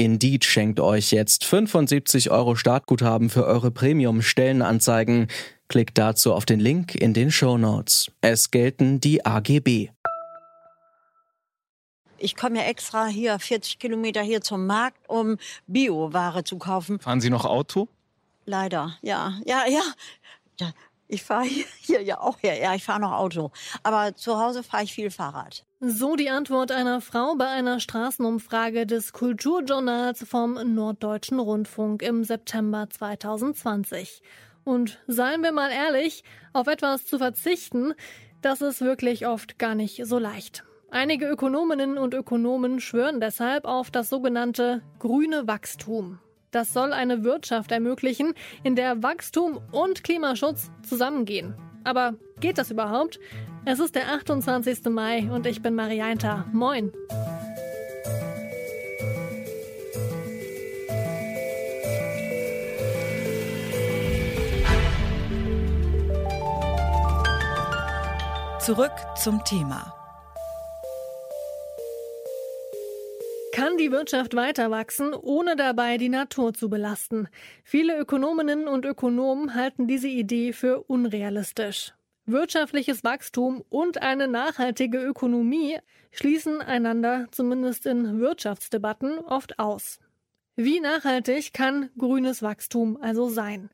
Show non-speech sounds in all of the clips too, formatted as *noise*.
Indeed schenkt euch jetzt 75 Euro Startguthaben für eure Premium-Stellenanzeigen. Klickt dazu auf den Link in den Show Notes. Es gelten die AGB. Ich komme ja extra hier 40 Kilometer hier zum Markt, um Bioware zu kaufen. Fahren Sie noch Auto? Leider, ja, ja, ja. Ich fahre *laughs* hier, hier, ja auch her. Ja, ich fahre noch Auto. Aber zu Hause fahre ich viel Fahrrad. So die Antwort einer Frau bei einer Straßenumfrage des Kulturjournals vom Norddeutschen Rundfunk im September 2020. Und seien wir mal ehrlich, auf etwas zu verzichten, das ist wirklich oft gar nicht so leicht. Einige Ökonominnen und Ökonomen schwören deshalb auf das sogenannte grüne Wachstum. Das soll eine Wirtschaft ermöglichen, in der Wachstum und Klimaschutz zusammengehen. Aber geht das überhaupt? Es ist der 28. Mai und ich bin Marianta. Moin. Zurück zum Thema. Kann die Wirtschaft weiter wachsen, ohne dabei die Natur zu belasten? Viele Ökonominnen und Ökonomen halten diese Idee für unrealistisch. Wirtschaftliches Wachstum und eine nachhaltige Ökonomie schließen einander, zumindest in Wirtschaftsdebatten, oft aus. Wie nachhaltig kann grünes Wachstum also sein?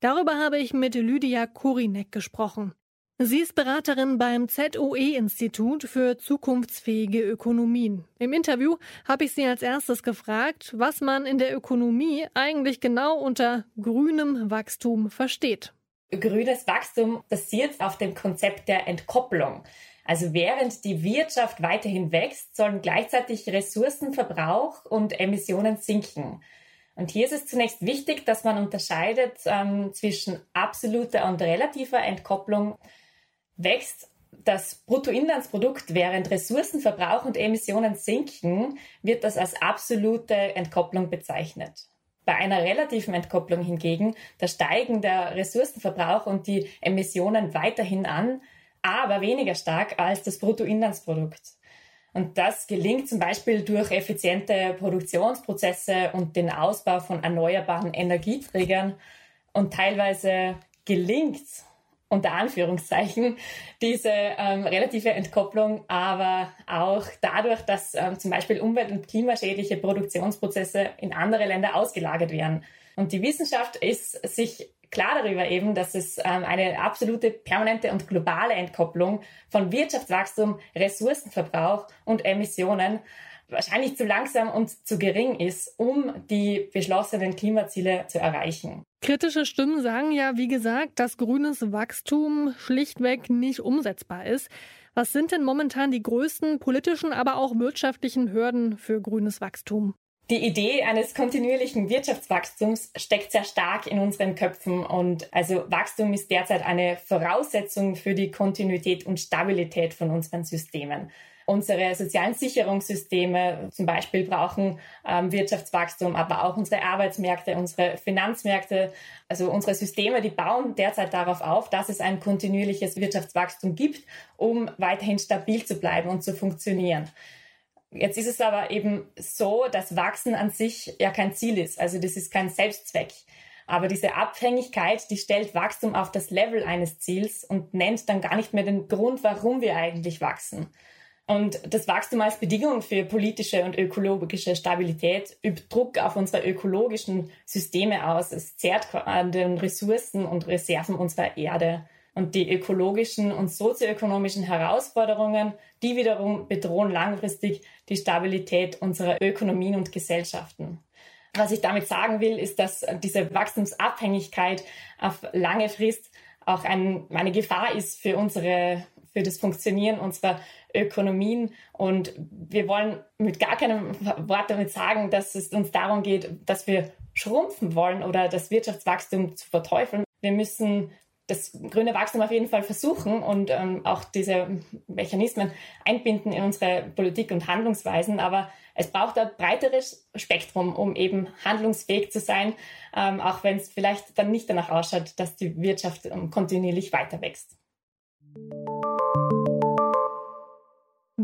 Darüber habe ich mit Lydia Korinek gesprochen. Sie ist Beraterin beim ZOE-Institut für zukunftsfähige Ökonomien. Im Interview habe ich sie als erstes gefragt, was man in der Ökonomie eigentlich genau unter grünem Wachstum versteht. Grünes Wachstum basiert auf dem Konzept der Entkopplung. Also während die Wirtschaft weiterhin wächst, sollen gleichzeitig Ressourcenverbrauch und Emissionen sinken. Und hier ist es zunächst wichtig, dass man unterscheidet ähm, zwischen absoluter und relativer Entkopplung wächst das Bruttoinlandsprodukt, während Ressourcenverbrauch und Emissionen sinken, wird das als absolute Entkopplung bezeichnet. Bei einer relativen Entkopplung hingegen, da steigen der Ressourcenverbrauch und die Emissionen weiterhin an, aber weniger stark als das Bruttoinlandsprodukt. Und das gelingt zum Beispiel durch effiziente Produktionsprozesse und den Ausbau von erneuerbaren Energieträgern. Und teilweise gelingt unter Anführungszeichen diese ähm, relative Entkopplung, aber auch dadurch, dass ähm, zum Beispiel umwelt- und klimaschädliche Produktionsprozesse in andere Länder ausgelagert werden. Und die Wissenschaft ist sich klar darüber eben, dass es ähm, eine absolute permanente und globale Entkopplung von Wirtschaftswachstum, Ressourcenverbrauch und Emissionen wahrscheinlich zu langsam und zu gering ist, um die beschlossenen Klimaziele zu erreichen. Kritische Stimmen sagen ja, wie gesagt, dass grünes Wachstum schlichtweg nicht umsetzbar ist. Was sind denn momentan die größten politischen, aber auch wirtschaftlichen Hürden für grünes Wachstum? Die Idee eines kontinuierlichen Wirtschaftswachstums steckt sehr stark in unseren Köpfen und also Wachstum ist derzeit eine Voraussetzung für die Kontinuität und Stabilität von unseren Systemen. Unsere sozialen Sicherungssysteme zum Beispiel brauchen ähm, Wirtschaftswachstum, aber auch unsere Arbeitsmärkte, unsere Finanzmärkte, also unsere Systeme, die bauen derzeit darauf auf, dass es ein kontinuierliches Wirtschaftswachstum gibt, um weiterhin stabil zu bleiben und zu funktionieren. Jetzt ist es aber eben so, dass Wachsen an sich ja kein Ziel ist. Also das ist kein Selbstzweck. Aber diese Abhängigkeit, die stellt Wachstum auf das Level eines Ziels und nennt dann gar nicht mehr den Grund, warum wir eigentlich wachsen. Und das Wachstum als Bedingung für politische und ökologische Stabilität übt Druck auf unsere ökologischen Systeme aus. Es zehrt an den Ressourcen und Reserven unserer Erde. Und die ökologischen und sozioökonomischen Herausforderungen, die wiederum bedrohen langfristig die Stabilität unserer Ökonomien und Gesellschaften. Was ich damit sagen will, ist, dass diese Wachstumsabhängigkeit auf lange Frist auch ein, eine Gefahr ist für unsere für das Funktionieren unserer Ökonomien. Und wir wollen mit gar keinem Wort damit sagen, dass es uns darum geht, dass wir schrumpfen wollen oder das Wirtschaftswachstum zu verteufeln. Wir müssen das grüne Wachstum auf jeden Fall versuchen und ähm, auch diese Mechanismen einbinden in unsere Politik und Handlungsweisen. Aber es braucht ein breiteres Spektrum, um eben handlungsfähig zu sein, ähm, auch wenn es vielleicht dann nicht danach ausschaut, dass die Wirtschaft ähm, kontinuierlich weiter wächst.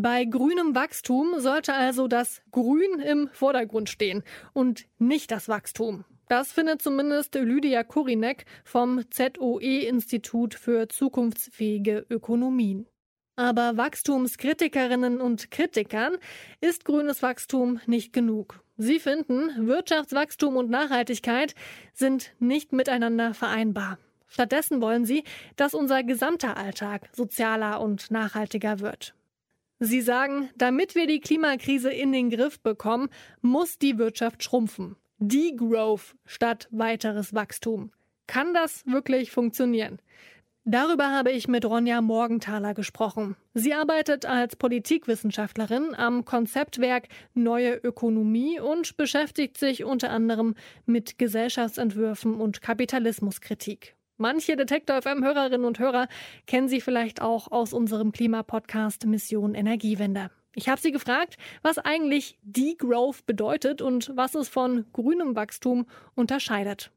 Bei grünem Wachstum sollte also das Grün im Vordergrund stehen und nicht das Wachstum. Das findet zumindest Lydia Kurinek vom ZOE-Institut für zukunftsfähige Ökonomien. Aber Wachstumskritikerinnen und Kritikern ist grünes Wachstum nicht genug. Sie finden, Wirtschaftswachstum und Nachhaltigkeit sind nicht miteinander vereinbar. Stattdessen wollen sie, dass unser gesamter Alltag sozialer und nachhaltiger wird. Sie sagen, damit wir die Klimakrise in den Griff bekommen, muss die Wirtschaft schrumpfen. Degrowth statt weiteres Wachstum. Kann das wirklich funktionieren? Darüber habe ich mit Ronja Morgenthaler gesprochen. Sie arbeitet als Politikwissenschaftlerin am Konzeptwerk Neue Ökonomie und beschäftigt sich unter anderem mit Gesellschaftsentwürfen und Kapitalismuskritik. Manche Detektor FM-Hörerinnen und Hörer kennen Sie vielleicht auch aus unserem Klimapodcast Mission Energiewende. Ich habe sie gefragt, was eigentlich Degrowth bedeutet und was es von grünem Wachstum unterscheidet.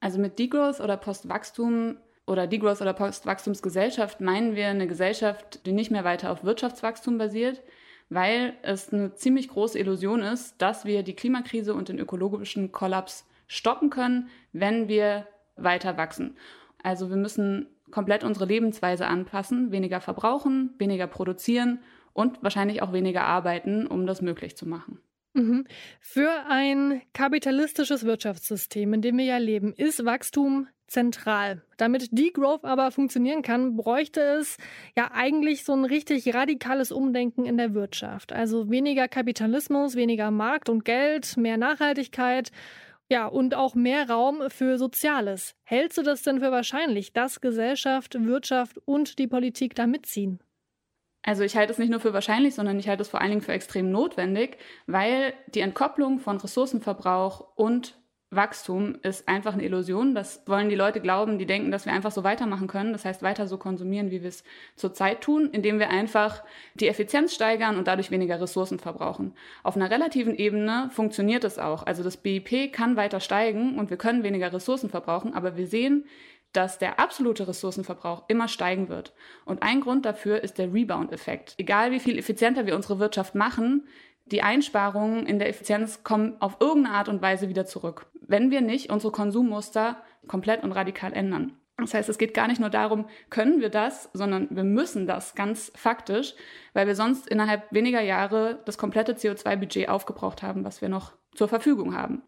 Also mit Degrowth oder Postwachstum oder Degrowth oder Postwachstumsgesellschaft meinen wir eine Gesellschaft, die nicht mehr weiter auf Wirtschaftswachstum basiert, weil es eine ziemlich große Illusion ist, dass wir die Klimakrise und den ökologischen Kollaps stoppen können, wenn wir weiter wachsen. Also wir müssen komplett unsere Lebensweise anpassen, weniger verbrauchen, weniger produzieren und wahrscheinlich auch weniger arbeiten, um das möglich zu machen. Mhm. Für ein kapitalistisches Wirtschaftssystem, in dem wir ja leben, ist Wachstum zentral. Damit Degrowth aber funktionieren kann, bräuchte es ja eigentlich so ein richtig radikales Umdenken in der Wirtschaft. Also weniger Kapitalismus, weniger Markt und Geld, mehr Nachhaltigkeit ja, und auch mehr Raum für Soziales. Hältst du das denn für wahrscheinlich, dass Gesellschaft, Wirtschaft und die Politik da mitziehen? Also ich halte es nicht nur für wahrscheinlich, sondern ich halte es vor allen Dingen für extrem notwendig, weil die Entkopplung von Ressourcenverbrauch und Wachstum ist einfach eine Illusion. Das wollen die Leute glauben, die denken, dass wir einfach so weitermachen können. Das heißt, weiter so konsumieren, wie wir es zurzeit tun, indem wir einfach die Effizienz steigern und dadurch weniger Ressourcen verbrauchen. Auf einer relativen Ebene funktioniert es auch. Also das BIP kann weiter steigen und wir können weniger Ressourcen verbrauchen, aber wir sehen, dass der absolute Ressourcenverbrauch immer steigen wird. Und ein Grund dafür ist der Rebound-Effekt. Egal wie viel effizienter wir unsere Wirtschaft machen, die Einsparungen in der Effizienz kommen auf irgendeine Art und Weise wieder zurück, wenn wir nicht unsere Konsummuster komplett und radikal ändern. Das heißt, es geht gar nicht nur darum, können wir das, sondern wir müssen das ganz faktisch, weil wir sonst innerhalb weniger Jahre das komplette CO2-Budget aufgebraucht haben, was wir noch zur Verfügung haben.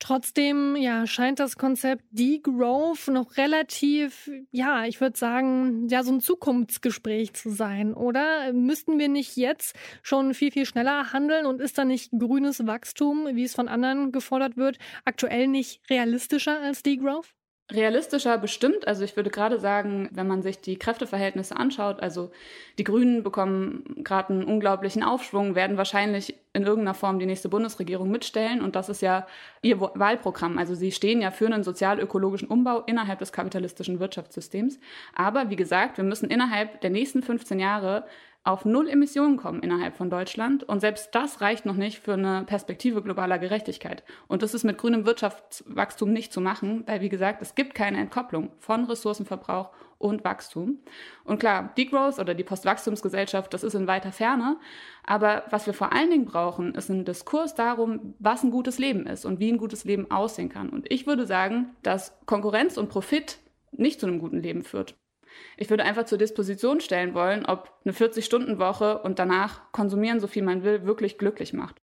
Trotzdem, ja, scheint das Konzept Degrowth noch relativ, ja, ich würde sagen, ja, so ein Zukunftsgespräch zu sein, oder? Müssten wir nicht jetzt schon viel, viel schneller handeln und ist da nicht grünes Wachstum, wie es von anderen gefordert wird, aktuell nicht realistischer als Degrowth? Realistischer bestimmt. Also ich würde gerade sagen, wenn man sich die Kräfteverhältnisse anschaut, also die Grünen bekommen gerade einen unglaublichen Aufschwung, werden wahrscheinlich in irgendeiner Form die nächste Bundesregierung mitstellen. Und das ist ja ihr Wahlprogramm. Also sie stehen ja für einen sozial-ökologischen Umbau innerhalb des kapitalistischen Wirtschaftssystems. Aber wie gesagt, wir müssen innerhalb der nächsten 15 Jahre auf null Emissionen kommen innerhalb von Deutschland. Und selbst das reicht noch nicht für eine Perspektive globaler Gerechtigkeit. Und das ist mit grünem Wirtschaftswachstum nicht zu machen, weil, wie gesagt, es gibt keine Entkopplung von Ressourcenverbrauch und Wachstum. Und klar, Degrowth oder die Postwachstumsgesellschaft, das ist in weiter Ferne. Aber was wir vor allen Dingen brauchen, ist ein Diskurs darum, was ein gutes Leben ist und wie ein gutes Leben aussehen kann. Und ich würde sagen, dass Konkurrenz und Profit nicht zu einem guten Leben führt. Ich würde einfach zur Disposition stellen wollen, ob eine 40-Stunden-Woche und danach konsumieren, so viel man will, wirklich glücklich macht.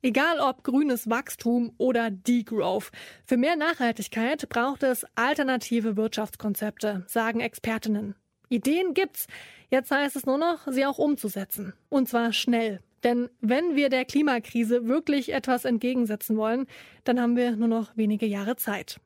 Egal ob grünes Wachstum oder Degrowth. Für mehr Nachhaltigkeit braucht es alternative Wirtschaftskonzepte, sagen Expertinnen. Ideen gibt's. Jetzt heißt es nur noch, sie auch umzusetzen. Und zwar schnell. Denn wenn wir der Klimakrise wirklich etwas entgegensetzen wollen, dann haben wir nur noch wenige Jahre Zeit.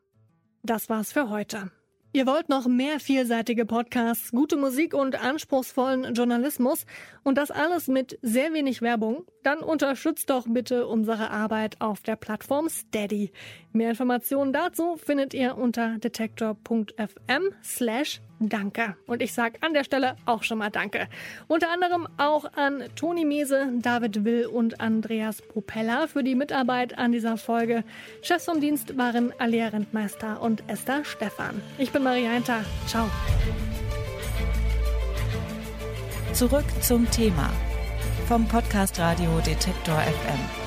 Das war's für heute. Ihr wollt noch mehr vielseitige Podcasts, gute Musik und anspruchsvollen Journalismus und das alles mit sehr wenig Werbung? Dann unterstützt doch bitte unsere Arbeit auf der Plattform Steady. Mehr Informationen dazu findet ihr unter detektor.fm slash Danke. Und ich sage an der Stelle auch schon mal Danke. Unter anderem auch an Toni Mese, David Will und Andreas Propeller für die Mitarbeit an dieser Folge. Chefs vom Dienst waren Alia Rentmeister und Esther Stephan. Ich bin Maria Hinter. Ciao. Zurück zum Thema vom Podcast Radio Detektor FM.